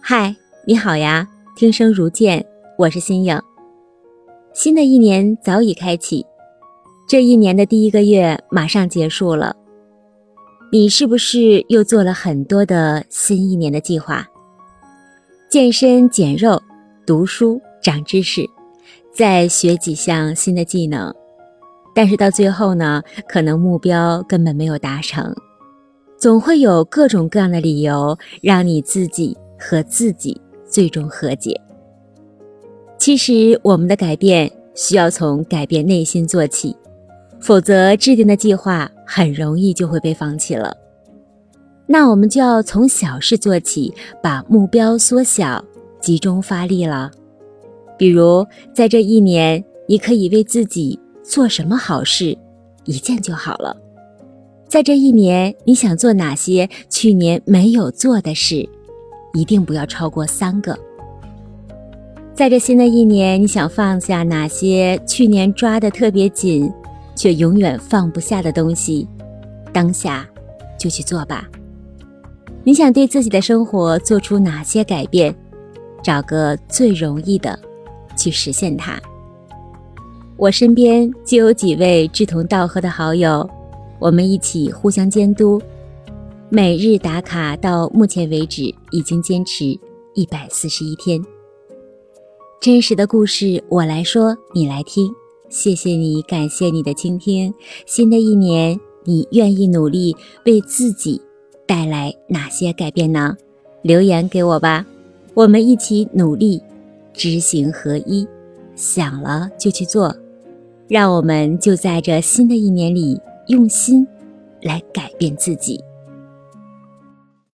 嗨，你好呀！听声如见，我是新颖。新的一年早已开启，这一年的第一个月马上结束了。你是不是又做了很多的新一年的计划？健身、减肉、读书、长知识，再学几项新的技能。但是到最后呢，可能目标根本没有达成，总会有各种各样的理由让你自己。和自己最终和解。其实，我们的改变需要从改变内心做起，否则制定的计划很容易就会被放弃了。那我们就要从小事做起，把目标缩小，集中发力了。比如，在这一年，你可以为自己做什么好事，一件就好了。在这一年，你想做哪些去年没有做的事？一定不要超过三个。在这新的一年，你想放下哪些去年抓得特别紧，却永远放不下的东西？当下就去做吧。你想对自己的生活做出哪些改变？找个最容易的去实现它。我身边就有几位志同道合的好友，我们一起互相监督。每日打卡到目前为止已经坚持一百四十一天。真实的故事我来说，你来听。谢谢你，感谢你的倾听。新的一年，你愿意努力为自己带来哪些改变呢？留言给我吧，我们一起努力，知行合一，想了就去做。让我们就在这新的一年里用心来改变自己。